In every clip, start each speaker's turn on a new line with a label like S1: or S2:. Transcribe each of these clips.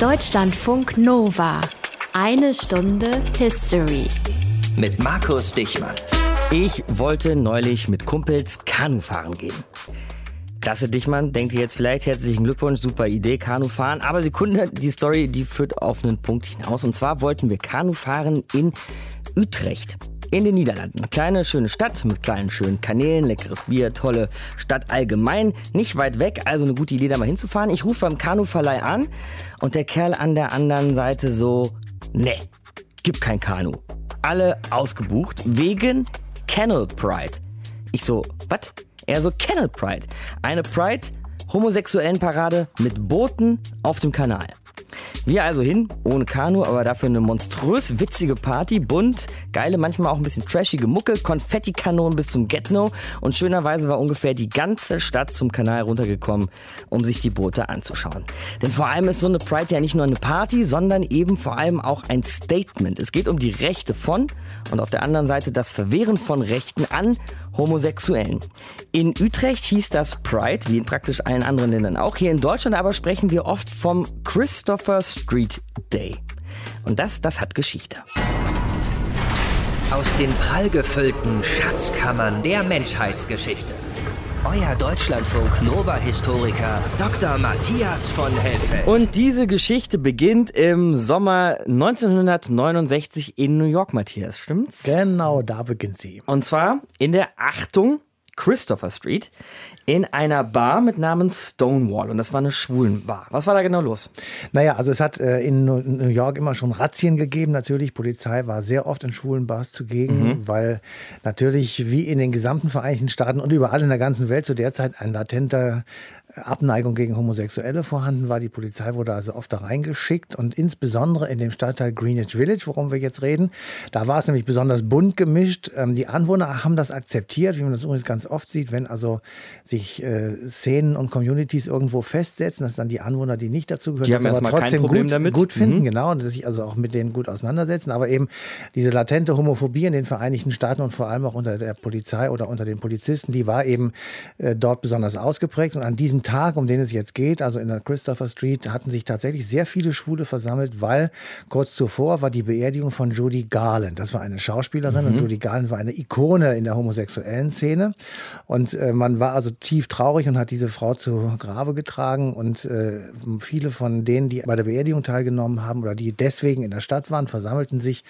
S1: Deutschlandfunk Nova. Eine Stunde History.
S2: Mit Markus Dichmann.
S3: Ich wollte neulich mit Kumpels Kanu fahren gehen. Klasse Dichmann, denkt ihr jetzt vielleicht, herzlichen Glückwunsch, super Idee, Kanu fahren. Aber Sekunde, die Story, die führt auf einen Punkt hinaus. Und zwar wollten wir Kanu fahren in Utrecht. In den Niederlanden. Eine kleine, schöne Stadt mit kleinen, schönen Kanälen, leckeres Bier, tolle Stadt allgemein. Nicht weit weg, also eine gute Idee, da mal hinzufahren. Ich rufe beim Kanuverleih an und der Kerl an der anderen Seite so, nee, gibt kein Kanu. Alle ausgebucht wegen Kennel Pride. Ich so, was? Er so, Kennel Pride. Eine Pride, homosexuellen Parade mit Booten auf dem Kanal. Wir also hin, ohne Kanu, aber dafür eine monströs witzige Party, bunt, geile, manchmal auch ein bisschen trashige Mucke, Konfettikanonen bis zum Get-No und schönerweise war ungefähr die ganze Stadt zum Kanal runtergekommen, um sich die Boote anzuschauen. Denn vor allem ist so eine Pride ja nicht nur eine Party, sondern eben vor allem auch ein Statement. Es geht um die Rechte von und auf der anderen Seite das Verwehren von Rechten an Homosexuellen. In Utrecht hieß das Pride, wie in praktisch allen anderen Ländern auch. Hier in Deutschland aber sprechen wir oft vom Christopher Street Day. Und das, das hat Geschichte.
S2: Aus den prallgefüllten Schatzkammern der Menschheitsgeschichte. Euer Deutschlandfunk Nova-Historiker Dr. Matthias von Helfeld.
S3: Und diese Geschichte beginnt im Sommer 1969 in New York, Matthias, stimmt's?
S4: Genau, da beginnt sie.
S3: Und zwar in der Achtung Christopher Street in einer Bar mit Namen Stonewall. Und das war eine Schwulenbar. Was war da genau los?
S4: Naja, also es hat äh, in New York immer schon Razzien gegeben. Natürlich, Polizei war sehr oft in Schwulenbars zugegen, mhm. weil natürlich wie in den gesamten Vereinigten Staaten und überall in der ganzen Welt zu der Zeit ein latenter Abneigung gegen Homosexuelle vorhanden war. Die Polizei wurde also oft da reingeschickt und insbesondere in dem Stadtteil Greenwich Village, worum wir jetzt reden, da war es nämlich besonders bunt gemischt. Ähm, die Anwohner haben das akzeptiert, wie man das übrigens ganz oft sieht, wenn also sich äh, Szenen und Communities irgendwo festsetzen, dass dann die Anwohner, die nicht dazu gehören,
S3: die haben aber trotzdem
S4: gut,
S3: damit.
S4: gut finden, mhm. genau, und sich also auch mit denen gut auseinandersetzen. Aber eben diese latente Homophobie in den Vereinigten Staaten und vor allem auch unter der Polizei oder unter den Polizisten, die war eben äh, dort besonders ausgeprägt. Und an diesem Tag, um den es jetzt geht, also in der Christopher Street, hatten sich tatsächlich sehr viele Schwule versammelt, weil kurz zuvor war die Beerdigung von Judy Garland. Das war eine Schauspielerin mhm. und Judy Garland war eine Ikone in der homosexuellen Szene. Und äh, man war also tief traurig und hat diese Frau zu Grabe getragen. Und äh, viele von denen, die bei der Beerdigung teilgenommen haben oder die deswegen in der Stadt waren, versammelten sich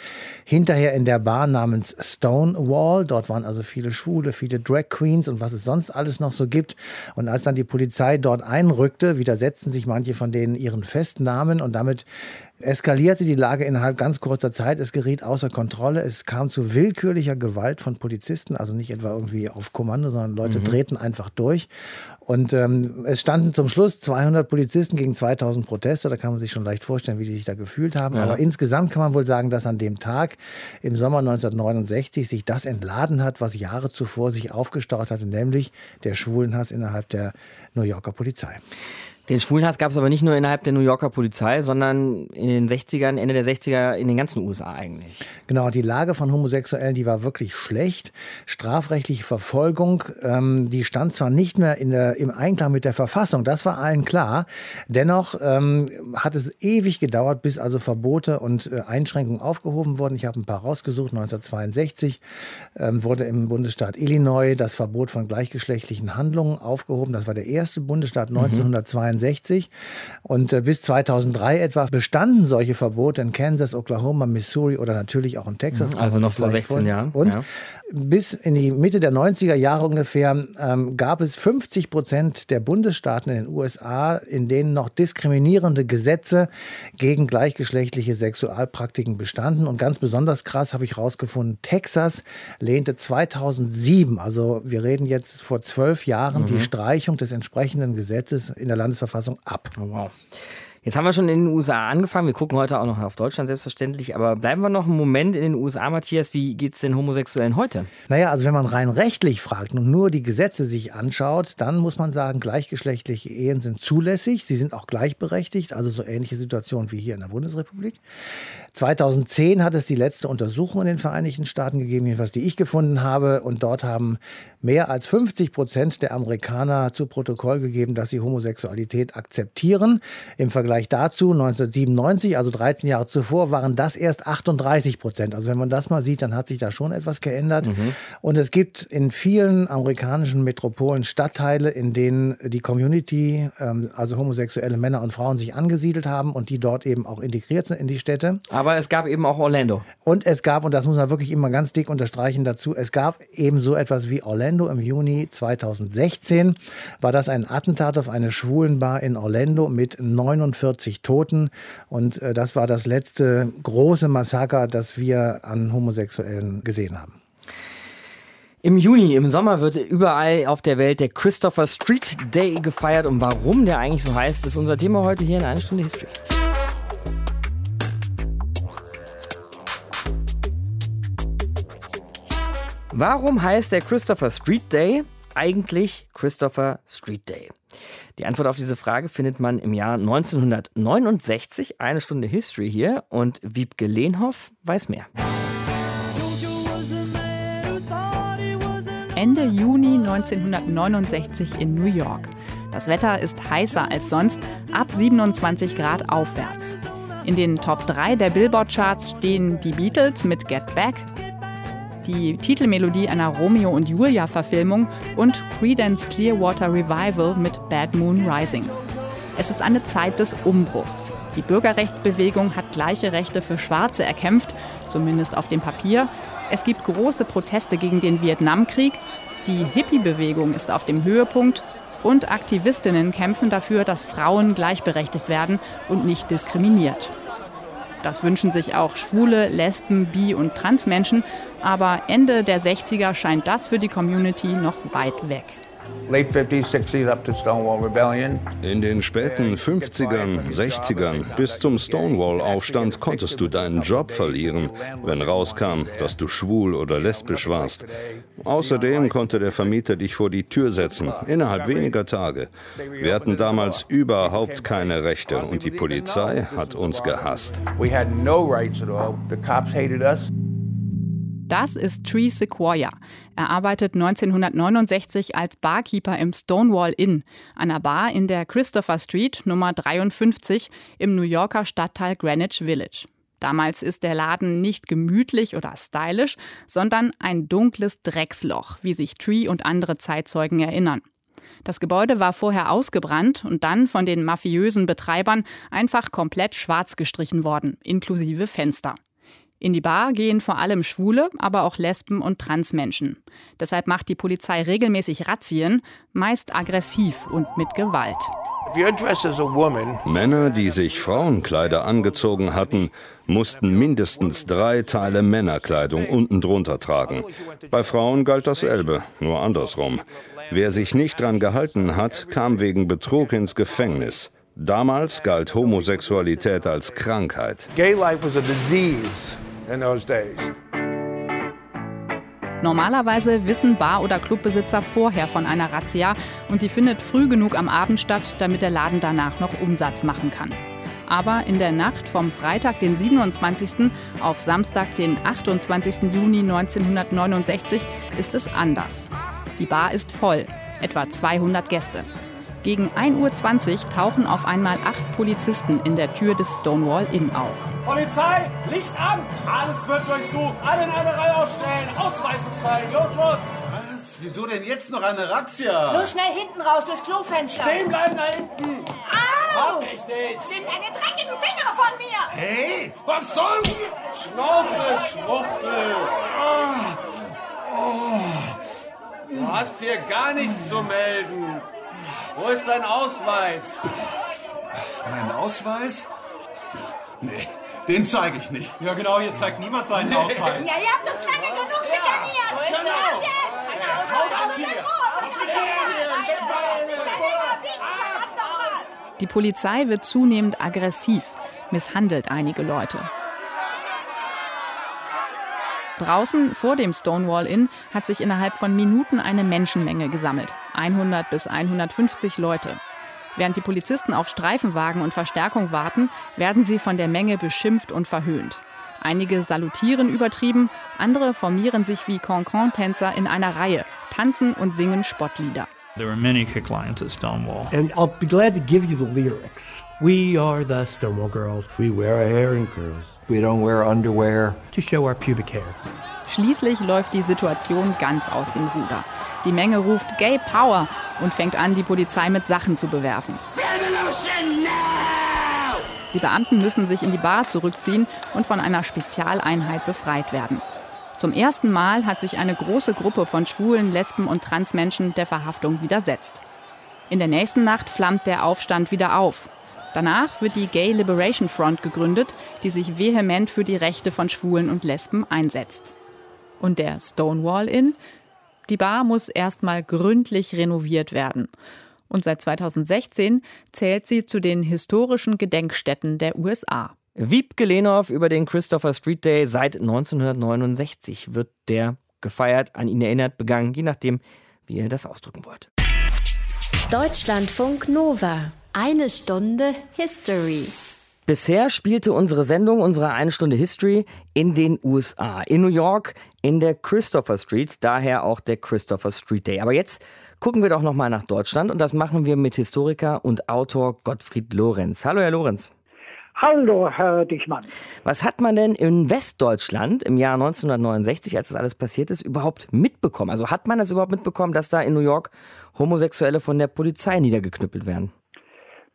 S4: hinterher in der Bar namens Stonewall. Dort waren also viele Schwule, viele Drag Queens und was es sonst alles noch so gibt. Und als dann die Polizei Polizei dort einrückte, widersetzten sich manche von denen ihren Festnahmen und damit eskalierte die Lage innerhalb ganz kurzer Zeit. Es geriet außer Kontrolle. Es kam zu willkürlicher Gewalt von Polizisten, also nicht etwa irgendwie auf Kommando, sondern Leute mhm. drehten einfach durch. Und ähm, es standen zum Schluss 200 Polizisten gegen 2000 Proteste. Da kann man sich schon leicht vorstellen, wie die sich da gefühlt haben. Ja. Aber insgesamt kann man wohl sagen, dass an dem Tag im Sommer 1969 sich das entladen hat, was Jahre zuvor sich aufgestaut hatte, nämlich der Schwulenhass innerhalb der New Yorker Polizei.
S3: Den Schwulenhass gab es aber nicht nur innerhalb der New Yorker Polizei, sondern in den 60ern, Ende der 60er in den ganzen USA eigentlich.
S4: Genau, die Lage von Homosexuellen, die war wirklich schlecht. Strafrechtliche Verfolgung, ähm, die stand zwar nicht mehr in der, im Einklang mit der Verfassung, das war allen klar. Dennoch ähm, hat es ewig gedauert, bis also Verbote und äh, Einschränkungen aufgehoben wurden. Ich habe ein paar rausgesucht. 1962 ähm, wurde im Bundesstaat Illinois das Verbot von gleichgeschlechtlichen Handlungen aufgehoben. Das war der erste Bundesstaat 1962. Mhm. 1963. Und äh, bis 2003 etwa bestanden solche Verbote in Kansas, Oklahoma, Missouri oder natürlich auch in Texas.
S3: Mhm, also noch vor 16 Jahren.
S4: Und ja. bis in die Mitte der 90er Jahre ungefähr ähm, gab es 50 Prozent der Bundesstaaten in den USA, in denen noch diskriminierende Gesetze gegen gleichgeschlechtliche Sexualpraktiken bestanden. Und ganz besonders krass habe ich herausgefunden, Texas lehnte 2007, also wir reden jetzt vor zwölf Jahren, mhm. die Streichung des entsprechenden Gesetzes in der Landesverfassung Bundesverfassung ab.
S3: Oh, wow. Jetzt haben wir schon in den USA angefangen. Wir gucken heute auch noch auf Deutschland selbstverständlich. Aber bleiben wir noch einen Moment in den USA, Matthias. Wie geht es den Homosexuellen heute?
S4: Naja, also wenn man rein rechtlich fragt und nur die Gesetze sich anschaut, dann muss man sagen, gleichgeschlechtliche Ehen sind zulässig. Sie sind auch gleichberechtigt. Also so ähnliche Situationen wie hier in der Bundesrepublik. 2010 hat es die letzte Untersuchung in den Vereinigten Staaten gegeben, jedenfalls die ich gefunden habe. Und dort haben mehr als 50 Prozent der Amerikaner zu Protokoll gegeben, dass sie Homosexualität akzeptieren. Im Vergleich Vergleich dazu, 1997, also 13 Jahre zuvor, waren das erst 38 Prozent. Also wenn man das mal sieht, dann hat sich da schon etwas geändert. Mhm. Und es gibt in vielen amerikanischen Metropolen Stadtteile, in denen die Community, ähm, also homosexuelle Männer und Frauen, sich angesiedelt haben und die dort eben auch integriert sind in die Städte.
S3: Aber es gab eben auch Orlando.
S4: Und es gab, und das muss man wirklich immer ganz dick unterstreichen dazu, es gab eben so etwas wie Orlando im Juni 2016. War das ein Attentat auf eine Schwulenbar in Orlando mit 49 Toten. Und äh, das war das letzte große Massaker, das wir an Homosexuellen gesehen haben.
S3: Im Juni, im Sommer wird überall auf der Welt der Christopher Street Day gefeiert. Und warum der eigentlich so heißt, ist unser Thema heute hier in einer Stunde History. Warum heißt der Christopher Street Day eigentlich Christopher Street Day? Die Antwort auf diese Frage findet man im Jahr 1969, eine Stunde History hier und Wiebke Lehnhoff weiß mehr.
S5: Ende Juni 1969 in New York. Das Wetter ist heißer als sonst, ab 27 Grad aufwärts. In den Top 3 der Billboard-Charts stehen die Beatles mit Get Back, die Titelmelodie einer Romeo und Julia-Verfilmung und Creedence Clearwater Revival mit Bad Moon Rising. Es ist eine Zeit des Umbruchs. Die Bürgerrechtsbewegung hat gleiche Rechte für Schwarze erkämpft, zumindest auf dem Papier. Es gibt große Proteste gegen den Vietnamkrieg. Die Hippie-Bewegung ist auf dem Höhepunkt. Und Aktivistinnen kämpfen dafür, dass Frauen gleichberechtigt werden und nicht diskriminiert. Das wünschen sich auch Schwule, Lesben, Bi- und Transmenschen. Aber Ende der 60er scheint das für die Community noch weit weg.
S6: In den späten 50ern, 60ern bis zum Stonewall-Aufstand konntest du deinen Job verlieren, wenn rauskam, dass du schwul oder lesbisch warst. Außerdem konnte der Vermieter dich vor die Tür setzen, innerhalb weniger Tage. Wir hatten damals überhaupt keine Rechte und die Polizei hat uns gehasst. We had no rights at all. The cops
S5: hated us. Das ist Tree Sequoia. Er arbeitet 1969 als Barkeeper im Stonewall Inn, einer Bar in der Christopher Street Nummer 53 im New Yorker Stadtteil Greenwich Village. Damals ist der Laden nicht gemütlich oder stylisch, sondern ein dunkles Drecksloch, wie sich Tree und andere Zeitzeugen erinnern. Das Gebäude war vorher ausgebrannt und dann von den mafiösen Betreibern einfach komplett schwarz gestrichen worden, inklusive Fenster. In die Bar gehen vor allem Schwule, aber auch Lesben und Transmenschen. Deshalb macht die Polizei regelmäßig Razzien, meist aggressiv und mit Gewalt.
S6: Männer, die sich Frauenkleider angezogen hatten, mussten mindestens drei Teile Männerkleidung unten drunter tragen. Bei Frauen galt dasselbe, nur andersrum. Wer sich nicht dran gehalten hat, kam wegen Betrug ins Gefängnis. Damals galt Homosexualität als Krankheit. Gay life was a disease in those days.
S5: Normalerweise wissen Bar- oder Clubbesitzer vorher von einer Razzia und die findet früh genug am Abend statt, damit der Laden danach noch Umsatz machen kann. Aber in der Nacht vom Freitag, den 27. auf Samstag, den 28. Juni 1969 ist es anders. Die Bar ist voll, etwa 200 Gäste. Gegen 1.20 Uhr tauchen auf einmal acht Polizisten in der Tür des Stonewall Inn auf.
S7: Polizei, Licht an! Alles wird durchsucht. Alle in eine Reihe aufstellen. Ausweise zeigen. Los, los!
S8: Was? Wieso denn jetzt noch eine Razzia?
S9: Nur schnell hinten raus durchs Klofenster.
S7: Stehen bleiben da hinten.
S9: Au!
S7: Richtig.
S9: Nimm deine dreckigen Finger von mir!
S7: Hey, was soll's? Schnauze, Schwuchtel. Oh. Oh. Du hast hier gar nichts zu melden. Wo ist dein Ausweis?
S8: Mein Ausweis? Nee, den zeige ich nicht.
S7: Ja, genau, hier zeigt niemand seinen nee. Ausweis.
S9: Ja, ihr habt uns lange genug schikaniert.
S7: So ist
S9: das.
S5: Die Polizei wird zunehmend aggressiv, misshandelt einige Leute. Draußen vor dem Stonewall Inn hat sich innerhalb von Minuten eine Menschenmenge gesammelt. 100 bis 150 Leute. Während die Polizisten auf Streifenwagen und Verstärkung warten, werden sie von der Menge beschimpft und verhöhnt. Einige salutieren übertrieben, andere formieren sich wie Concon-Tänzer in einer Reihe, tanzen und singen Spottlieder.
S10: There were many kick lines at Stonewall.
S11: And I'll be glad to give you the lyrics. We are the Stonewall Girls.
S12: We wear our hair in curls. We don't wear underwear.
S11: To show our pubic hair.
S5: Schließlich läuft die Situation ganz aus dem Ruder. Die Menge ruft Gay Power und fängt an, die Polizei mit Sachen zu bewerfen. Die Beamten müssen sich in die Bar zurückziehen und von einer Spezialeinheit befreit werden. Zum ersten Mal hat sich eine große Gruppe von schwulen, Lesben und Transmenschen der Verhaftung widersetzt. In der nächsten Nacht flammt der Aufstand wieder auf. Danach wird die Gay Liberation Front gegründet, die sich vehement für die Rechte von Schwulen und Lesben einsetzt. Und der Stonewall Inn? Die Bar muss erstmal gründlich renoviert werden. Und seit 2016 zählt sie zu den historischen Gedenkstätten der USA.
S3: Wiebke Lehnhoff über den Christopher Street Day seit 1969 wird der gefeiert, an ihn erinnert, begangen, je nachdem, wie ihr das ausdrücken wollt.
S1: Deutschlandfunk Nova. Eine Stunde History.
S3: Bisher spielte unsere Sendung, unsere eine Stunde History, in den USA, in New York, in der Christopher Street, daher auch der Christopher Street Day. Aber jetzt gucken wir doch nochmal nach Deutschland und das machen wir mit Historiker und Autor Gottfried Lorenz. Hallo, Herr Lorenz.
S13: Hallo, Herr Dichmann.
S3: Was hat man denn in Westdeutschland im Jahr 1969, als das alles passiert ist, überhaupt mitbekommen? Also hat man das überhaupt mitbekommen, dass da in New York Homosexuelle von der Polizei niedergeknüppelt werden?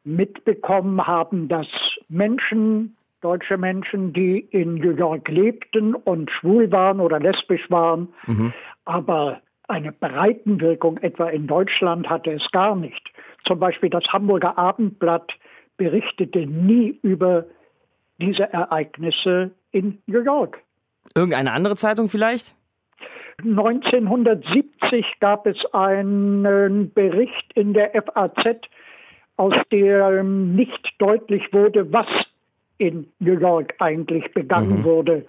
S13: Mitbekommen haben das Menschen, deutsche Menschen, die in New York lebten und schwul waren oder lesbisch waren. Mhm. Aber eine Breitenwirkung etwa in Deutschland hatte es gar nicht. Zum Beispiel das Hamburger Abendblatt berichtete nie über diese Ereignisse in New York.
S3: Irgendeine andere Zeitung vielleicht?
S13: 1970 gab es einen Bericht in der FAZ, aus dem nicht deutlich wurde, was in New York eigentlich begangen mhm. wurde.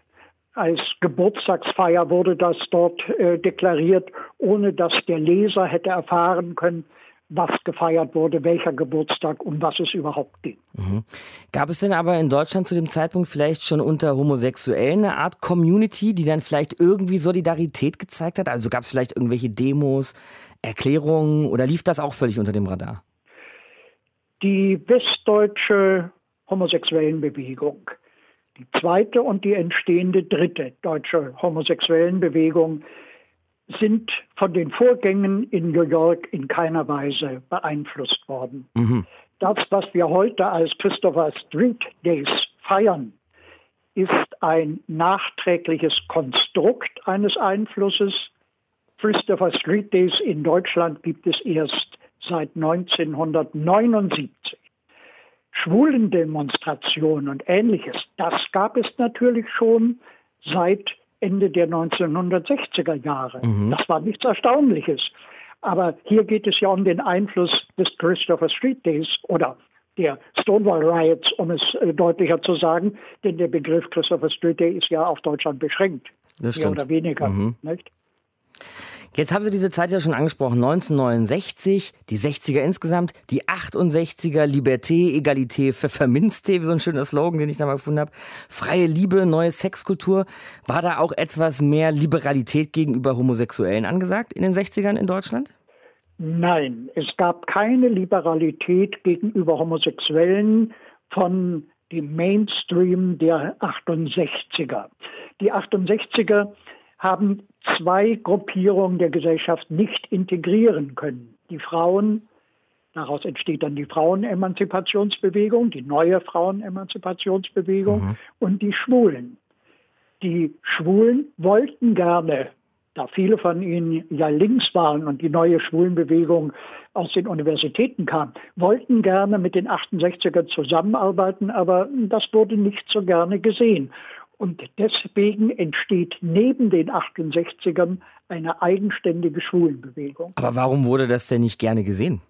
S13: Als Geburtstagsfeier wurde das dort äh, deklariert, ohne dass der Leser hätte erfahren können, was gefeiert wurde, welcher Geburtstag, um was es überhaupt ging.
S3: Mhm. Gab es denn aber in Deutschland zu dem Zeitpunkt vielleicht schon unter Homosexuellen eine Art Community, die dann vielleicht irgendwie Solidarität gezeigt hat? Also gab es vielleicht irgendwelche Demos, Erklärungen oder lief das auch völlig unter dem Radar?
S13: Die westdeutsche Homosexuellenbewegung, die zweite und die entstehende dritte deutsche Homosexuellenbewegung, sind von den Vorgängen in New York in keiner Weise beeinflusst worden. Mhm. Das, was wir heute als Christopher Street Days feiern, ist ein nachträgliches Konstrukt eines Einflusses. Christopher Street Days in Deutschland gibt es erst seit 1979. Schwulendemonstrationen und ähnliches, das gab es natürlich schon seit Ende der 1960er Jahre. Mhm. Das war nichts Erstaunliches. Aber hier geht es ja um den Einfluss des Christopher Street Days oder der Stonewall Riots, um es äh, deutlicher zu sagen, denn der Begriff Christopher Street Day ist ja auf Deutschland beschränkt. Das mehr oder weniger. Mhm. Nicht?
S3: Jetzt haben Sie diese Zeit ja schon angesprochen. 1969, die 60er insgesamt, die 68er, Liberté, Egalité, Pfefferminztee, so ein schöner Slogan, den ich da mal gefunden habe. Freie Liebe, neue Sexkultur. War da auch etwas mehr Liberalität gegenüber Homosexuellen angesagt in den 60ern in Deutschland?
S13: Nein, es gab keine Liberalität gegenüber Homosexuellen von dem Mainstream der 68er. Die 68er haben zwei Gruppierungen der Gesellschaft nicht integrieren können. Die Frauen, daraus entsteht dann die Frauenemanzipationsbewegung, die neue Frauenemanzipationsbewegung mhm. und die Schwulen. Die Schwulen wollten gerne, da viele von ihnen ja links waren und die neue Schwulenbewegung aus den Universitäten kam, wollten gerne mit den 68ern zusammenarbeiten, aber das wurde nicht so gerne gesehen. Und deswegen entsteht neben den 68ern eine eigenständige Schwulenbewegung.
S3: Aber warum wurde das denn nicht gerne gesehen?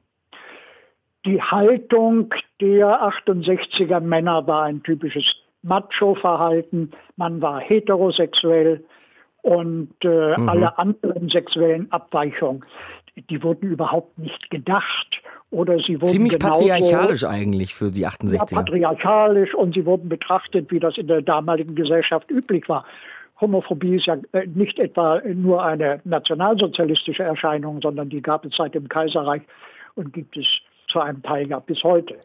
S13: Die Haltung der 68er Männer war ein typisches Macho-Verhalten. Man war heterosexuell und äh, mhm. alle anderen sexuellen Abweichungen, die wurden überhaupt nicht gedacht oder sie wurden
S3: Ziemlich patriarchalisch eigentlich für die 68er. Ja,
S13: patriarchalisch und sie wurden betrachtet, wie das in der damaligen Gesellschaft üblich war. Homophobie ist ja äh, nicht etwa nur eine nationalsozialistische Erscheinung, sondern die gab es seit dem Kaiserreich und gibt es zu einem Teil ja bis heute.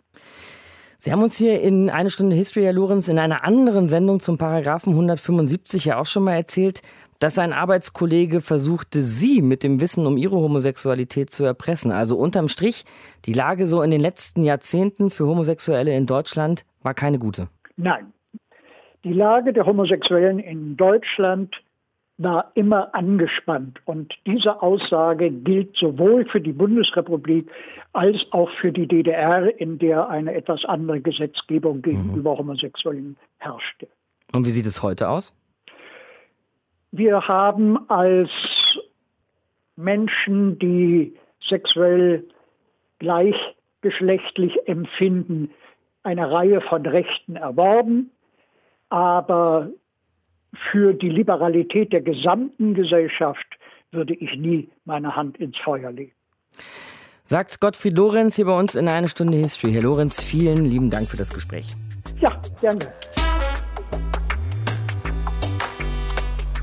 S3: Sie haben uns hier in eine Stunde History, Herr Lorenz, in einer anderen Sendung zum Paragraphen 175 ja auch schon mal erzählt, dass ein Arbeitskollege versuchte, Sie mit dem Wissen um Ihre Homosexualität zu erpressen. Also unterm Strich, die Lage so in den letzten Jahrzehnten für Homosexuelle in Deutschland war keine gute.
S13: Nein. Die Lage der Homosexuellen in Deutschland war immer angespannt. Und diese Aussage gilt sowohl für die Bundesrepublik als auch für die DDR, in der eine etwas andere Gesetzgebung gegenüber mhm. Homosexuellen herrschte.
S3: Und wie sieht es heute aus?
S13: Wir haben als Menschen, die sexuell gleichgeschlechtlich empfinden, eine Reihe von Rechten erworben, aber für die Liberalität der gesamten Gesellschaft würde ich nie meine Hand ins Feuer legen.
S3: Sagt Gottfried Lorenz hier bei uns in eine Stunde History. Herr Lorenz, vielen lieben Dank für das Gespräch.
S13: Ja, gerne.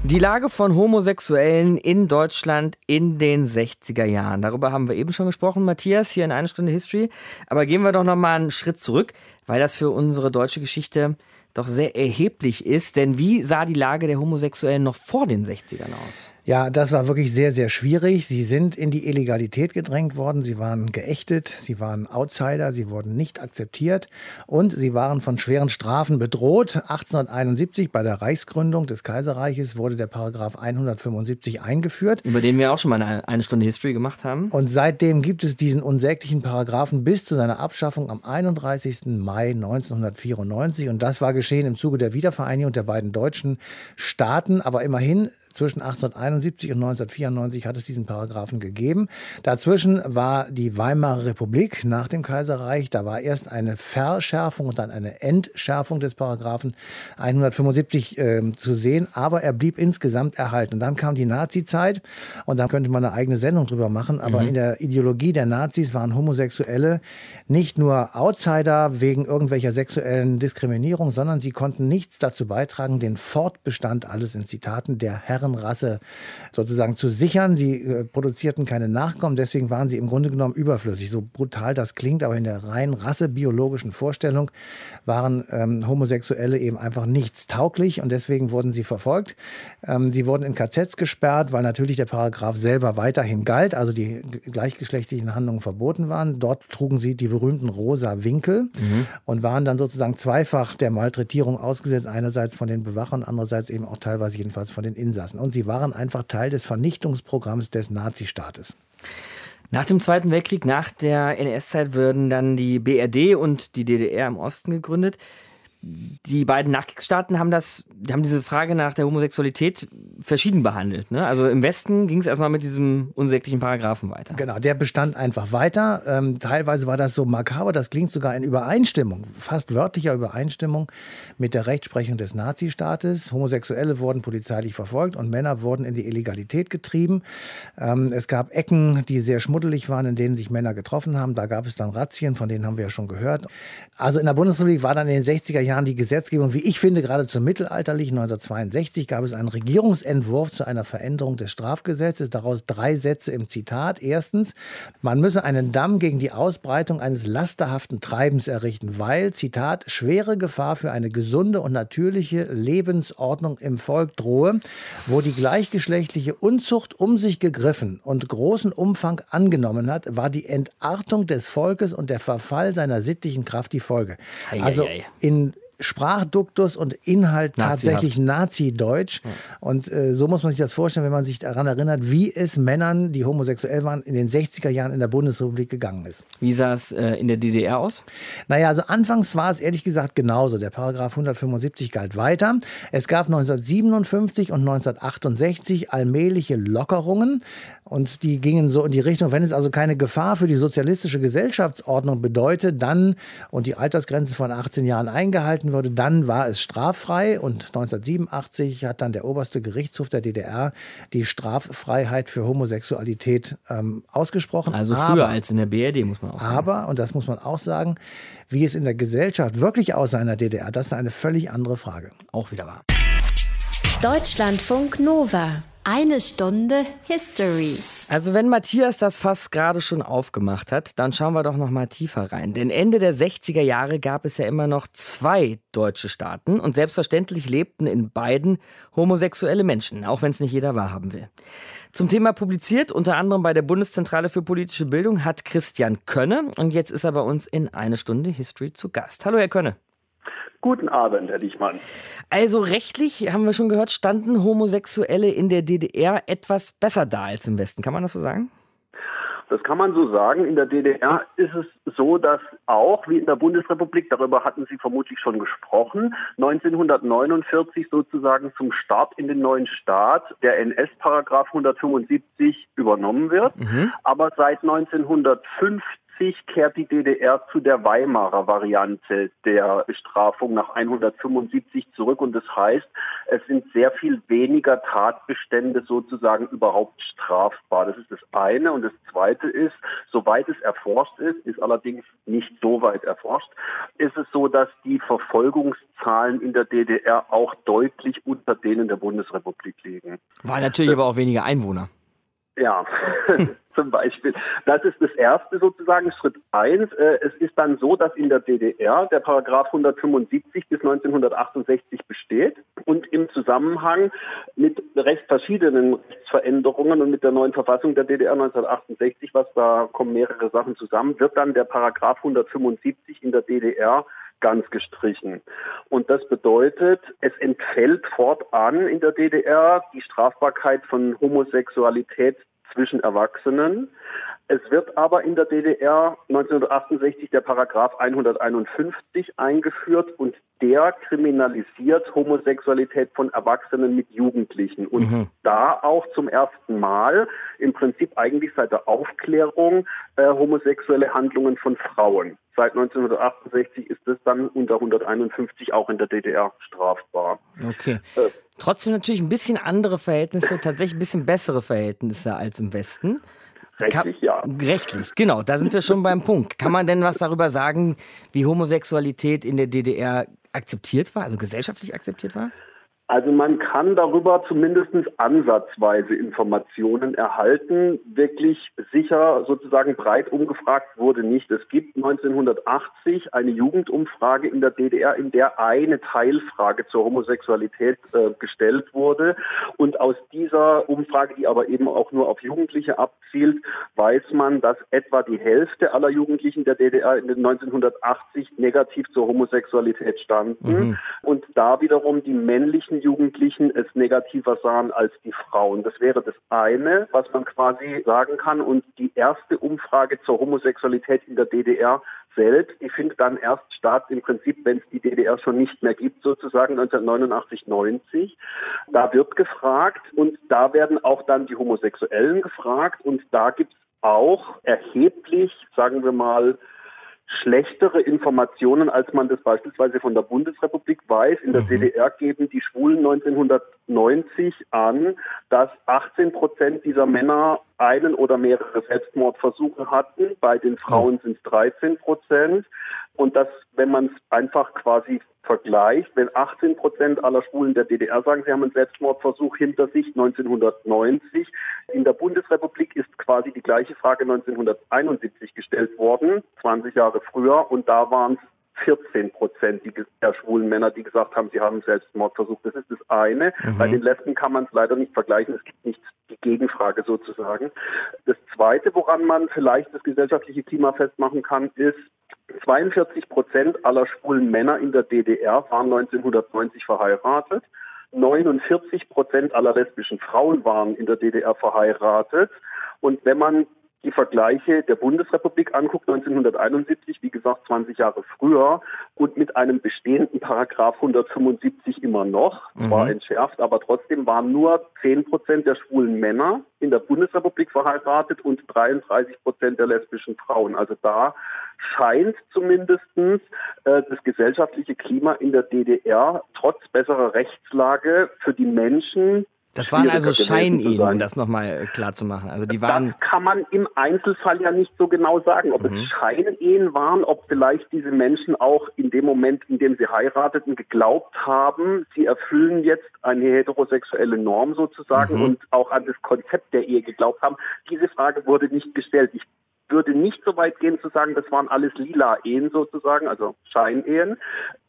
S3: Die Lage von Homosexuellen in Deutschland in den 60er Jahren. Darüber haben wir eben schon gesprochen, Matthias, hier in eine Stunde History. Aber gehen wir doch noch mal einen Schritt zurück, weil das für unsere deutsche Geschichte doch sehr erheblich ist. Denn wie sah die Lage der Homosexuellen noch vor den 60ern aus?
S4: Ja, das war wirklich sehr, sehr schwierig. Sie sind in die Illegalität gedrängt worden. Sie waren geächtet. Sie waren Outsider. Sie wurden nicht akzeptiert. Und sie waren von schweren Strafen bedroht. 1871 bei der Reichsgründung des Kaiserreiches wurde der Paragraph 175 eingeführt.
S3: Über den wir auch schon mal eine, eine Stunde History gemacht haben.
S4: Und seitdem gibt es diesen unsäglichen Paragraphen bis zu seiner Abschaffung am 31. Mai 1994. Und das war geschehen im Zuge der Wiedervereinigung der beiden deutschen Staaten. Aber immerhin zwischen 1871 und 1994 hat es diesen Paragraphen gegeben. Dazwischen war die Weimarer Republik nach dem Kaiserreich. Da war erst eine Verschärfung und dann eine Entschärfung des Paragraphen 175 äh, zu sehen, aber er blieb insgesamt erhalten. Dann kam die Nazi-Zeit und da könnte man eine eigene Sendung drüber machen. Aber mhm. in der Ideologie der Nazis waren Homosexuelle nicht nur Outsider wegen irgendwelcher sexuellen Diskriminierung, sondern sie konnten nichts dazu beitragen, den Fortbestand, alles in Zitaten, der Herren Rasse sozusagen zu sichern. Sie äh, produzierten keine Nachkommen, deswegen waren sie im Grunde genommen überflüssig. So brutal das klingt, aber in der rein rassebiologischen Vorstellung waren ähm, Homosexuelle eben einfach nichts tauglich und deswegen wurden sie verfolgt. Ähm, sie wurden in KZs gesperrt, weil natürlich der Paragraph selber weiterhin galt, also die gleichgeschlechtlichen Handlungen verboten waren. Dort trugen sie die berühmten rosa Winkel mhm. und waren dann sozusagen zweifach der Malträtierung ausgesetzt, einerseits von den Bewachern, andererseits eben auch teilweise jedenfalls von den Insassen lassen. Und sie waren einfach Teil des Vernichtungsprogramms des Nazistaates.
S3: Nach dem Zweiten Weltkrieg, nach der NS-Zeit, würden dann die BRD und die DDR im Osten gegründet die beiden Nachkriegsstaaten haben das, haben diese Frage nach der Homosexualität verschieden behandelt. Ne? Also im Westen ging es erstmal mit diesem unsäglichen Paragraphen weiter.
S4: Genau, der bestand einfach weiter. Ähm, teilweise war das so makaber, das klingt sogar in Übereinstimmung, fast wörtlicher Übereinstimmung mit der Rechtsprechung des Nazistaates. Homosexuelle wurden polizeilich verfolgt und Männer wurden in die Illegalität getrieben. Ähm, es gab Ecken, die sehr schmuddelig waren, in denen sich Männer getroffen haben. Da gab es dann Razzien, von denen haben wir ja schon gehört. Also in der Bundesrepublik war dann in den 60er Jahren die Gesetzgebung, wie ich finde, geradezu mittelalterlich. 1962 gab es einen Regierungsentwurf zu einer Veränderung des Strafgesetzes. Daraus drei Sätze im Zitat. Erstens, man müsse einen Damm gegen die Ausbreitung eines lasterhaften Treibens errichten, weil, Zitat, schwere Gefahr für eine gesunde und natürliche Lebensordnung im Volk drohe, wo die gleichgeschlechtliche Unzucht um sich gegriffen und großen Umfang angenommen hat, war die Entartung des Volkes und der Verfall seiner sittlichen Kraft die Folge. Also in Sprachduktus und Inhalt tatsächlich Nazi-Deutsch. Ja. Und äh, so muss man sich das vorstellen, wenn man sich daran erinnert, wie es Männern, die homosexuell waren, in den 60er Jahren in der Bundesrepublik gegangen ist.
S3: Wie sah es äh, in der DDR aus?
S4: Naja, also anfangs war es ehrlich gesagt genauso. Der Paragraph 175 galt weiter. Es gab 1957 und 1968 allmähliche Lockerungen. Und die gingen so in die Richtung, wenn es also keine Gefahr für die sozialistische Gesellschaftsordnung bedeutet, dann und die Altersgrenze von 18 Jahren eingehalten wurde, dann war es straffrei. Und 1987 hat dann der oberste Gerichtshof der DDR die Straffreiheit für Homosexualität ähm, ausgesprochen.
S3: Also früher aber, als in der BRD, muss man auch sagen.
S4: Aber, und das muss man auch sagen, wie es in der Gesellschaft wirklich aussah in der DDR, das ist eine völlig andere Frage.
S3: Auch wieder wahr.
S1: Deutschlandfunk Nova. Eine Stunde History.
S3: Also wenn Matthias das Fass gerade schon aufgemacht hat, dann schauen wir doch noch mal tiefer rein. Denn Ende der 60er Jahre gab es ja immer noch zwei deutsche Staaten und selbstverständlich lebten in beiden homosexuelle Menschen, auch wenn es nicht jeder wahrhaben will. Zum Thema publiziert, unter anderem bei der Bundeszentrale für politische Bildung, hat Christian Könne und jetzt ist er bei uns in eine Stunde History zu Gast. Hallo Herr Könne.
S14: Guten Abend, Herr Dichmann.
S3: Also rechtlich, haben wir schon gehört, standen Homosexuelle in der DDR etwas besser da als im Westen. Kann man das so sagen?
S14: Das kann man so sagen. In der DDR ist es so, dass auch wie in der Bundesrepublik, darüber hatten Sie vermutlich schon gesprochen, 1949 sozusagen zum Start in den neuen Staat der NS-Paragraph 175 übernommen wird. Mhm. Aber seit 1950 1980 kehrt die DDR zu der Weimarer Variante der Bestrafung nach 175 zurück und das heißt, es sind sehr viel weniger Tatbestände sozusagen überhaupt strafbar. Das ist das eine und das zweite ist, soweit es erforscht ist, ist allerdings nicht so weit erforscht, ist es so, dass die Verfolgungszahlen in der DDR auch deutlich unter denen der Bundesrepublik liegen.
S3: War natürlich aber auch weniger Einwohner.
S14: Ja, zum Beispiel. Das ist das erste sozusagen, Schritt eins. Äh, es ist dann so, dass in der DDR der Paragraph 175 bis 1968 besteht und im Zusammenhang mit recht verschiedenen Rechtsveränderungen und mit der neuen Verfassung der DDR 1968, was da kommen mehrere Sachen zusammen, wird dann der Paragraph 175 in der DDR ganz gestrichen. Und das bedeutet, es entfällt fortan in der DDR die Strafbarkeit von Homosexualität zwischen Erwachsenen. Es wird aber in der DDR 1968 der Paragraph 151 eingeführt und der kriminalisiert Homosexualität von Erwachsenen mit Jugendlichen. Und mhm. da auch zum ersten Mal, im Prinzip eigentlich seit der Aufklärung, äh, homosexuelle Handlungen von Frauen. Seit 1968 ist es dann unter 151 auch in der DDR strafbar.
S3: Okay. Äh, Trotzdem natürlich ein bisschen andere Verhältnisse, tatsächlich ein bisschen bessere Verhältnisse als im Westen.
S14: Rechtlich, ja.
S3: Rechtlich, genau, da sind wir schon beim Punkt. Kann man denn was darüber sagen, wie Homosexualität in der DDR akzeptiert war, also gesellschaftlich akzeptiert war?
S14: Also man kann darüber zumindest ansatzweise Informationen erhalten. Wirklich sicher sozusagen breit umgefragt wurde nicht. Es gibt 1980 eine Jugendumfrage in der DDR, in der eine Teilfrage zur Homosexualität äh, gestellt wurde. Und aus dieser Umfrage, die aber eben auch nur auf Jugendliche abzielt, weiß man, dass etwa die Hälfte aller Jugendlichen der DDR in den 1980 negativ zur Homosexualität standen. Mhm. Und da wiederum die männlichen meisten Jugendlichen es negativer sahen als die Frauen. Das wäre das eine, was man quasi sagen kann. Und die erste Umfrage zur Homosexualität in der DDR selbst, die findet dann erst statt, im Prinzip, wenn es die DDR schon nicht mehr gibt, sozusagen 1989, 90. Da wird gefragt und da werden auch dann die Homosexuellen gefragt und da gibt es auch erheblich, sagen wir mal, schlechtere Informationen, als man das beispielsweise von der Bundesrepublik weiß. In der mhm. DDR geben die Schwulen 1990 an, dass 18 Prozent dieser Männer einen oder mehrere Selbstmordversuche hatten. Bei den Frauen sind es 13 Prozent. Und dass, wenn man es einfach quasi vergleicht, wenn 18 Prozent aller Schwulen der DDR sagen, sie haben einen Selbstmordversuch hinter sich 1990, in der Bundesrepublik ist quasi die gleiche Frage 1971 gestellt worden, 20 Jahre früher, und da waren es 14 Prozent der schwulen Männer, die gesagt haben, sie haben Selbstmordversuch. Das ist das eine. Mhm. Bei den Lesben kann man es leider nicht vergleichen. Es gibt nicht die Gegenfrage sozusagen. Das zweite, woran man vielleicht das gesellschaftliche Klima festmachen kann, ist, 42 Prozent aller schwulen Männer in der DDR waren 1990 verheiratet. 49 Prozent aller lesbischen Frauen waren in der DDR verheiratet. Und wenn man die Vergleiche der Bundesrepublik anguckt, 1971, wie gesagt 20 Jahre früher, und mit einem bestehenden Paragraph 175 immer noch, mhm. war entschärft, aber trotzdem waren nur 10 Prozent der schwulen Männer in der Bundesrepublik verheiratet und 33 Prozent der lesbischen Frauen. Also da scheint zumindest äh, das gesellschaftliche Klima in der DDR trotz besserer Rechtslage für die Menschen
S3: Das waren also Scheinehen, um das nochmal klar zu machen. Also die waren.
S14: Das kann man im Einzelfall ja nicht so genau sagen, ob
S3: Mhm.
S14: es Scheinehen waren, ob vielleicht diese Menschen auch in dem Moment, in dem sie heirateten, geglaubt haben, sie erfüllen jetzt eine heterosexuelle Norm sozusagen
S3: Mhm.
S14: und auch an das Konzept der Ehe geglaubt haben. Diese Frage wurde nicht gestellt. Ich würde nicht so weit gehen zu sagen, das waren alles lila Ehen sozusagen, also Scheinehen.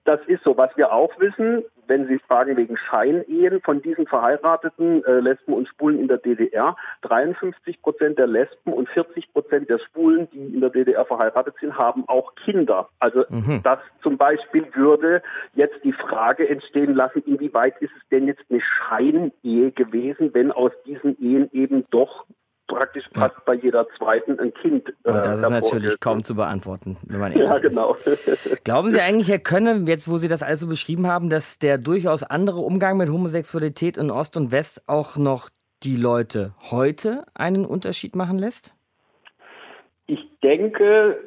S14: Das ist so, was wir auch wissen, wenn Sie fragen wegen Scheinehen von diesen verheirateten äh, Lesben und Schwulen in der DDR, 53 Prozent der Lesben und 40 Prozent der Schwulen, die in der DDR verheiratet sind, haben auch Kinder. Also
S3: Mhm.
S14: das zum Beispiel würde jetzt die Frage entstehen lassen, inwieweit ist es denn jetzt eine Scheinehe gewesen, wenn aus diesen Ehen eben doch praktisch fast bei jeder zweiten ein Kind äh,
S3: Und das ist natürlich
S14: hervorgeht.
S3: kaum zu beantworten, wenn man ehrlich
S14: Ja,
S3: ist.
S14: genau.
S3: Glauben Sie eigentlich, Herr Könne, jetzt wo Sie das alles so beschrieben haben, dass der durchaus andere Umgang mit Homosexualität in Ost und West auch noch die Leute heute einen Unterschied machen lässt?
S14: Ich denke,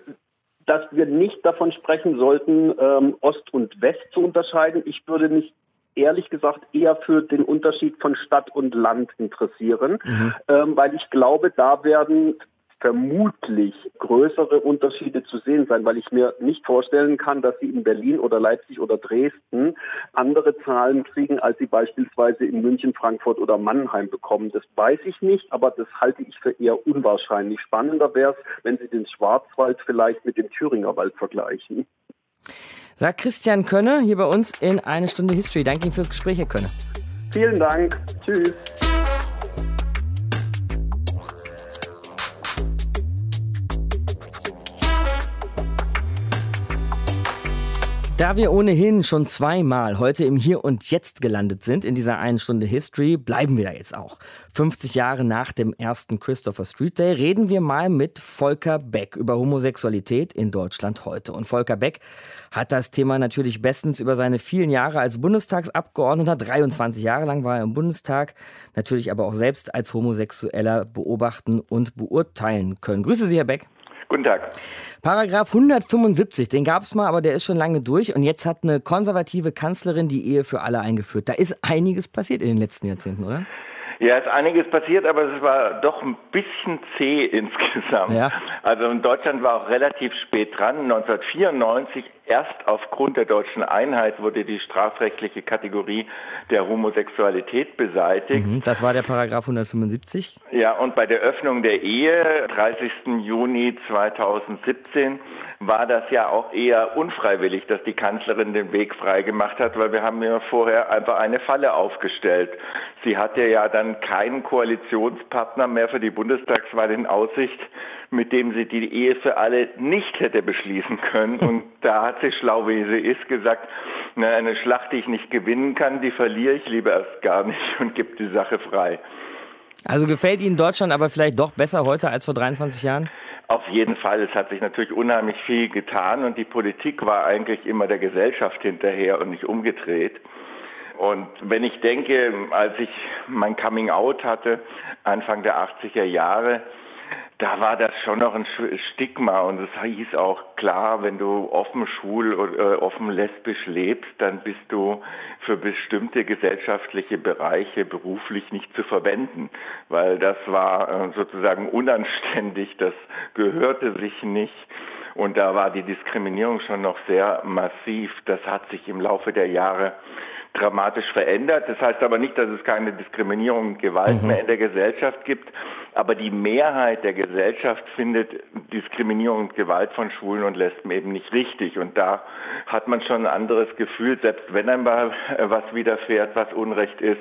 S14: dass wir nicht davon sprechen sollten, ähm, Ost und West zu unterscheiden. Ich würde mich ehrlich gesagt eher für den Unterschied von Stadt und Land interessieren, ähm, weil ich glaube, da werden vermutlich größere Unterschiede zu sehen sein, weil ich mir nicht vorstellen kann, dass sie in Berlin oder Leipzig oder Dresden andere Zahlen kriegen, als sie beispielsweise in München, Frankfurt oder Mannheim bekommen. Das weiß ich nicht, aber das halte ich für eher unwahrscheinlich. Spannender wäre es, wenn Sie den Schwarzwald vielleicht mit dem Thüringer Wald vergleichen.
S3: Sagt Christian Könne hier bei uns in eine Stunde History. Danke Ihnen fürs Gespräch, Herr Könne.
S14: Vielen Dank. Tschüss.
S3: Da wir ohnehin schon zweimal heute im Hier und Jetzt gelandet sind in dieser einen Stunde History, bleiben wir da jetzt auch. 50 Jahre nach dem ersten Christopher Street Day reden wir mal mit Volker Beck über Homosexualität in Deutschland heute. Und Volker Beck hat das Thema natürlich bestens über seine vielen Jahre als Bundestagsabgeordneter, 23 Jahre lang war er im Bundestag, natürlich aber auch selbst als Homosexueller beobachten und beurteilen können. Grüße Sie, Herr Beck.
S15: Guten Tag.
S3: Paragraph 175, den gab es mal, aber der ist schon lange durch. Und jetzt hat eine konservative Kanzlerin die Ehe für alle eingeführt. Da ist einiges passiert in den letzten Jahrzehnten, oder?
S15: Ja, ist einiges passiert, aber es war doch ein bisschen zäh insgesamt.
S3: Ja.
S15: Also in Deutschland war auch relativ spät dran. 1994 erst aufgrund der deutschen Einheit wurde die strafrechtliche Kategorie der Homosexualität beseitigt.
S3: Mhm, das war der Paragraph 175.
S15: Ja, und bei der Öffnung der Ehe, 30. Juni 2017, war das ja auch eher unfreiwillig, dass die Kanzlerin den Weg freigemacht hat, weil wir haben ja vorher einfach eine Falle aufgestellt. Sie hatte ja dann keinen Koalitionspartner mehr für die Bundestagswahl in Aussicht, mit dem sie die Ehe für alle nicht hätte beschließen können. Und da hat sie, schlau wie sie ist, gesagt, na, eine Schlacht, die ich nicht gewinnen kann, die verliere ich lieber erst gar nicht und gebe die Sache frei.
S3: Also gefällt Ihnen Deutschland aber vielleicht doch besser heute als vor 23 Jahren?
S15: Auf jeden Fall. Es hat sich natürlich unheimlich viel getan und die Politik war eigentlich immer der Gesellschaft hinterher und nicht umgedreht. Und wenn ich denke, als ich mein Coming Out hatte, Anfang der 80er Jahre, da war das schon noch ein Stigma und es hieß auch klar, wenn du offen schwul oder äh, offen lesbisch lebst, dann bist du für bestimmte gesellschaftliche Bereiche beruflich nicht zu verwenden, weil das war äh, sozusagen unanständig, das gehörte sich nicht. Und da war die Diskriminierung schon noch sehr massiv. Das hat sich im Laufe der Jahre dramatisch verändert. Das heißt aber nicht, dass es keine Diskriminierung und Gewalt
S3: Mhm.
S15: mehr in der Gesellschaft gibt. Aber die Mehrheit der Gesellschaft findet Diskriminierung und Gewalt von Schwulen und Lesben eben nicht richtig. Und da hat man schon ein anderes Gefühl, selbst wenn einmal was widerfährt, was Unrecht ist,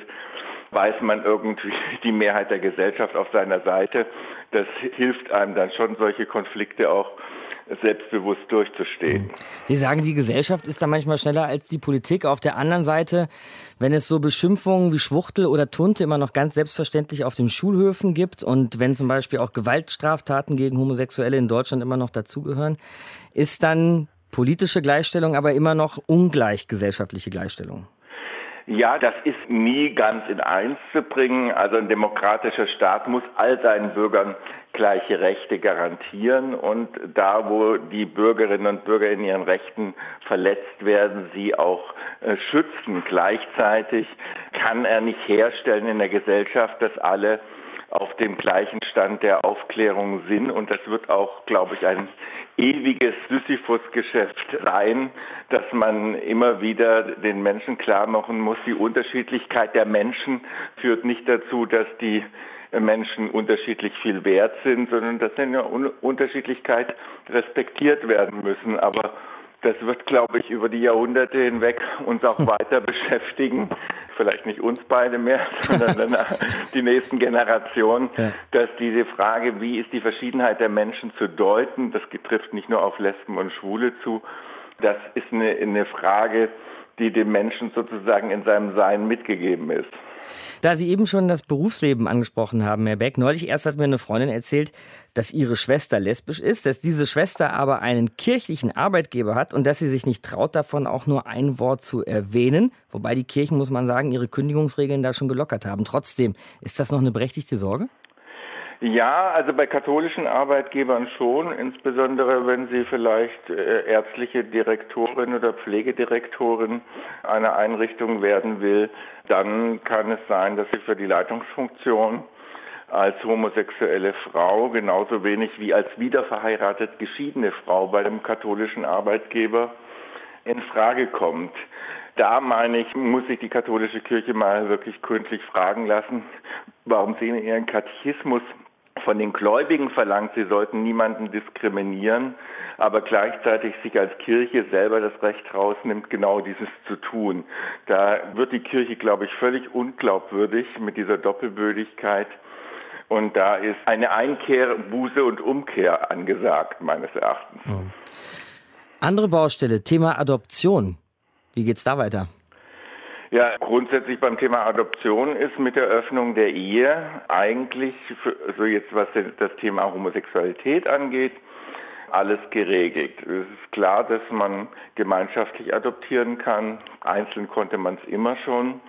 S15: weiß man irgendwie die Mehrheit der Gesellschaft auf seiner Seite. Das hilft einem dann schon, solche Konflikte auch selbstbewusst durchzustehen.
S3: Sie sagen, die Gesellschaft ist da manchmal schneller als die Politik. Auf der anderen Seite, wenn es so Beschimpfungen wie Schwuchtel oder Tunte immer noch ganz selbstverständlich auf den Schulhöfen gibt und wenn zum Beispiel auch Gewaltstraftaten gegen Homosexuelle in Deutschland immer noch dazugehören, ist dann politische Gleichstellung aber immer noch ungleich gesellschaftliche Gleichstellung.
S15: Ja, das ist nie ganz in eins zu bringen. Also ein demokratischer Staat muss all seinen Bürgern gleiche Rechte garantieren und da, wo die Bürgerinnen und Bürger in ihren Rechten verletzt werden, sie auch äh, schützen. Gleichzeitig kann er nicht herstellen in der Gesellschaft, dass alle auf dem gleichen Stand der Aufklärung sind. Und das wird auch, glaube ich, ein ewiges Sisyphus-Geschäft sein, dass man immer wieder den Menschen klar machen muss, die Unterschiedlichkeit der Menschen führt nicht dazu, dass die Menschen unterschiedlich viel wert sind, sondern dass eine Unterschiedlichkeit respektiert werden müssen. Aber das wird, glaube ich, über die Jahrhunderte hinweg uns auch weiter beschäftigen. Vielleicht nicht uns beide mehr, sondern dann die nächsten Generationen, ja. dass diese Frage, wie ist die Verschiedenheit der Menschen zu deuten, das betrifft nicht nur auf Lesben und Schwule zu, das ist eine, eine Frage, die dem Menschen sozusagen in seinem Sein mitgegeben ist.
S3: Da Sie eben schon das Berufsleben angesprochen haben, Herr Beck, neulich erst hat mir eine Freundin erzählt, dass ihre Schwester lesbisch ist, dass diese Schwester aber einen kirchlichen Arbeitgeber hat und dass sie sich nicht traut, davon auch nur ein Wort zu erwähnen. Wobei die Kirchen, muss man sagen, ihre Kündigungsregeln da schon gelockert haben. Trotzdem, ist das noch eine berechtigte Sorge?
S15: Ja, also bei katholischen Arbeitgebern schon, insbesondere wenn sie vielleicht äh, ärztliche Direktorin oder Pflegedirektorin einer Einrichtung werden will, dann kann es sein, dass sie für die Leitungsfunktion als homosexuelle Frau genauso wenig wie als wiederverheiratet geschiedene Frau bei dem katholischen Arbeitgeber in Frage kommt. Da meine ich, muss sich die katholische Kirche mal wirklich gründlich fragen lassen, warum sie in ihren Katechismus von den Gläubigen verlangt, sie sollten niemanden diskriminieren, aber gleichzeitig sich als Kirche selber das Recht rausnimmt, genau dieses zu tun. Da wird die Kirche, glaube ich, völlig unglaubwürdig mit dieser Doppelbödigkeit. Und da ist eine Einkehr, Buße und Umkehr angesagt, meines Erachtens.
S3: Mhm. Andere Baustelle, Thema Adoption. Wie geht es da weiter?
S15: Ja, grundsätzlich beim Thema Adoption ist mit der Öffnung der Ehe eigentlich, so jetzt was das Thema Homosexualität angeht, alles geregelt. Es ist klar, dass man gemeinschaftlich adoptieren kann. Einzeln konnte man es immer schon.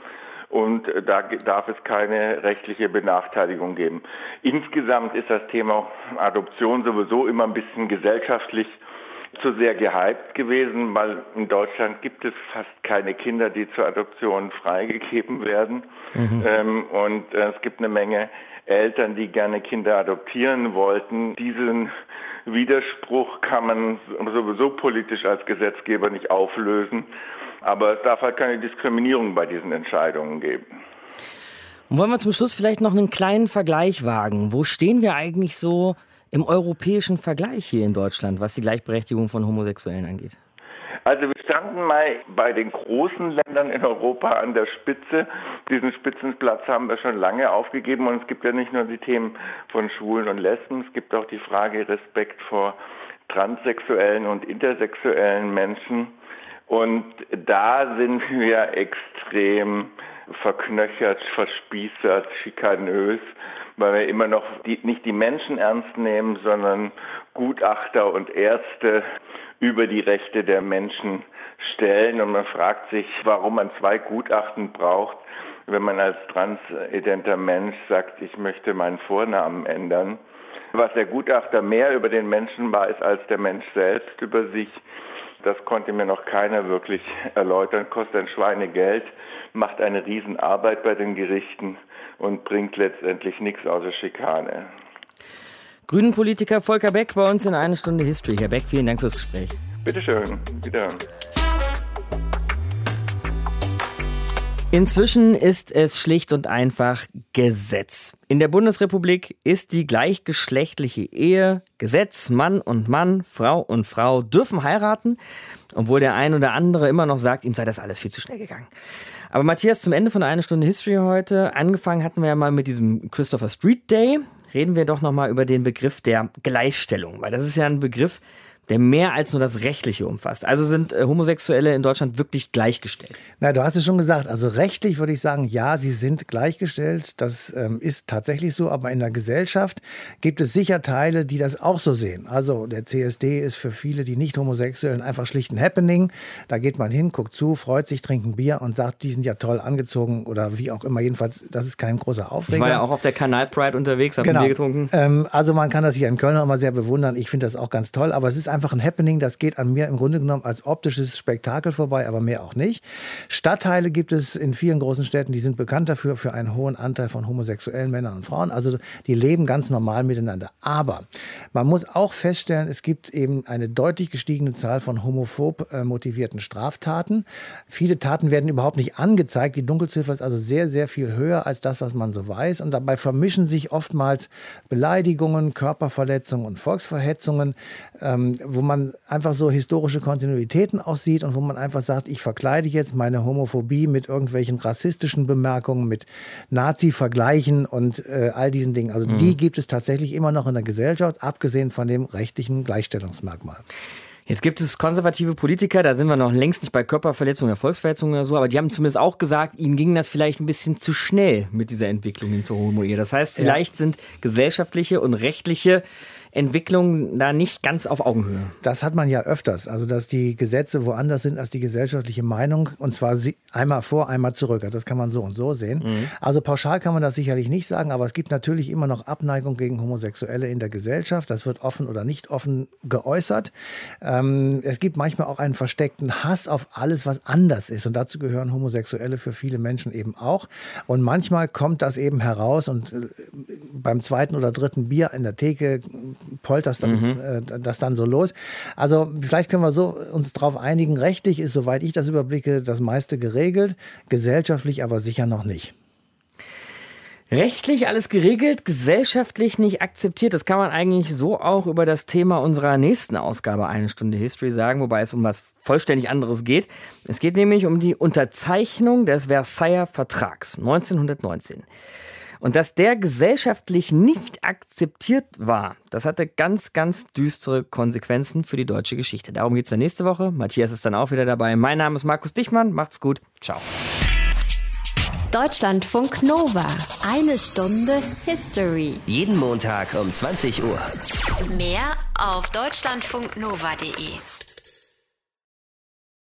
S15: Und da darf es keine rechtliche Benachteiligung geben. Insgesamt ist das Thema Adoption sowieso immer ein bisschen gesellschaftlich zu sehr gehypt gewesen, weil in Deutschland gibt es fast keine Kinder, die zur Adoption freigegeben werden. Mhm. Ähm, und äh, es gibt eine Menge Eltern, die gerne Kinder adoptieren wollten. Diesen Widerspruch kann man sowieso politisch als Gesetzgeber nicht auflösen. Aber es darf halt keine Diskriminierung bei diesen Entscheidungen geben.
S3: Und wollen wir zum Schluss vielleicht noch einen kleinen Vergleich wagen? Wo stehen wir eigentlich so im europäischen Vergleich hier in Deutschland, was die Gleichberechtigung von Homosexuellen angeht?
S15: Also wir standen mal bei den großen Ländern in Europa an der Spitze. Diesen Spitzenplatz haben wir schon lange aufgegeben und es gibt ja nicht nur die Themen von Schwulen und Lesben, es gibt auch die Frage Respekt vor transsexuellen und intersexuellen Menschen. Und da sind wir extrem verknöchert, verspießert, schikanös weil wir immer noch die, nicht die Menschen ernst nehmen, sondern Gutachter und Ärzte über die Rechte der Menschen stellen. Und man fragt sich, warum man zwei Gutachten braucht, wenn man als transidenter Mensch sagt, ich möchte meinen Vornamen ändern. Was der Gutachter mehr über den Menschen weiß als der Mensch selbst über sich, das konnte mir noch keiner wirklich erläutern, kostet ein Schweinegeld, macht eine Riesenarbeit bei den Gerichten und bringt letztendlich nichts außer Schikane.
S3: Grünen-Politiker Volker Beck bei uns in einer Stunde History. Herr Beck, vielen Dank fürs Gespräch.
S15: Bitteschön, wieder.
S3: Inzwischen ist es schlicht und einfach Gesetz. In der Bundesrepublik ist die gleichgeschlechtliche Ehe Gesetz. Mann und Mann, Frau und Frau dürfen heiraten, obwohl der ein oder andere immer noch sagt, ihm sei das alles viel zu schnell gegangen. Aber Matthias, zum Ende von einer Stunde History heute, angefangen hatten wir ja mal mit diesem Christopher Street Day, reden wir doch nochmal über den Begriff der Gleichstellung, weil das ist ja ein Begriff, der mehr als nur das Rechtliche umfasst. Also sind äh, Homosexuelle in Deutschland wirklich gleichgestellt.
S4: Na, du hast es schon gesagt. Also rechtlich würde ich sagen, ja, sie sind gleichgestellt. Das ähm, ist tatsächlich so. Aber in der Gesellschaft gibt es sicher Teile, die das auch so sehen. Also der CSD ist für viele, die nicht Homosexuellen, einfach schlicht ein Happening. Da geht man hin, guckt zu, freut sich, trinkt ein Bier und sagt, die sind ja toll angezogen oder wie auch immer. Jedenfalls, das ist kein großer Aufreger.
S3: Ich war ja auch auf der Kanal Pride unterwegs, habe
S4: genau.
S3: ein Bier getrunken.
S4: Ähm, also man kann das hier in Köln auch immer sehr bewundern. Ich finde das auch ganz toll. Aber es ist einfach ein Happening. Das geht an mir im Grunde genommen als optisches Spektakel vorbei, aber mehr auch nicht. Stadtteile gibt es in vielen großen Städten, die sind bekannt dafür, für einen hohen Anteil von homosexuellen Männern und Frauen. Also die leben ganz normal miteinander. Aber man muss auch feststellen, es gibt eben eine deutlich gestiegene Zahl von homophob äh, motivierten Straftaten. Viele Taten werden überhaupt nicht angezeigt. Die Dunkelziffer ist also sehr, sehr viel höher als das, was man so weiß. Und dabei vermischen sich oftmals Beleidigungen, Körperverletzungen und Volksverhetzungen, ähm, wo man einfach so historische Kontinuitäten aussieht und wo man einfach sagt, ich verkleide jetzt meine Homophobie mit irgendwelchen rassistischen Bemerkungen, mit Nazi-Vergleichen und äh, all diesen Dingen. Also mhm. die gibt es tatsächlich immer noch in der Gesellschaft, abgesehen von dem rechtlichen Gleichstellungsmerkmal.
S3: Jetzt gibt es konservative Politiker, da sind wir noch längst nicht bei Körperverletzungen oder Volksverletzungen oder so, aber die haben zumindest auch gesagt, ihnen ging das vielleicht ein bisschen zu schnell mit dieser Entwicklung hin zur Homo-Ehe. Das heißt, vielleicht ja. sind gesellschaftliche und rechtliche Entwicklung da nicht ganz auf Augenhöhe.
S4: Das hat man ja öfters. Also, dass die Gesetze woanders sind als die gesellschaftliche Meinung. Und zwar einmal vor, einmal zurück. Das kann man so und so sehen. Mhm. Also, pauschal kann man das sicherlich nicht sagen. Aber es gibt natürlich immer noch Abneigung gegen Homosexuelle in der Gesellschaft. Das wird offen oder nicht offen geäußert. Ähm, es gibt manchmal auch einen versteckten Hass auf alles, was anders ist. Und dazu gehören Homosexuelle für viele Menschen eben auch. Und manchmal kommt das eben heraus. Und äh, beim zweiten oder dritten Bier in der Theke polterst dann, mhm. äh, das dann so los. Also vielleicht können wir so uns darauf einigen, rechtlich ist, soweit ich das überblicke, das meiste geregelt, gesellschaftlich aber sicher noch nicht.
S3: Rechtlich alles geregelt, gesellschaftlich nicht akzeptiert. Das kann man eigentlich so auch über das Thema unserer nächsten Ausgabe Eine Stunde History sagen, wobei es um was vollständig anderes geht. Es geht nämlich um die Unterzeichnung des Versailler Vertrags 1919. Und dass der gesellschaftlich nicht akzeptiert war, das hatte ganz, ganz düstere Konsequenzen für die deutsche Geschichte. Darum geht es dann nächste Woche. Matthias ist dann auch wieder dabei. Mein Name ist Markus Dichmann. Macht's gut. Ciao.
S1: Deutschlandfunk Nova. Eine Stunde History.
S2: Jeden Montag um 20 Uhr.
S1: Mehr auf deutschlandfunknova.de.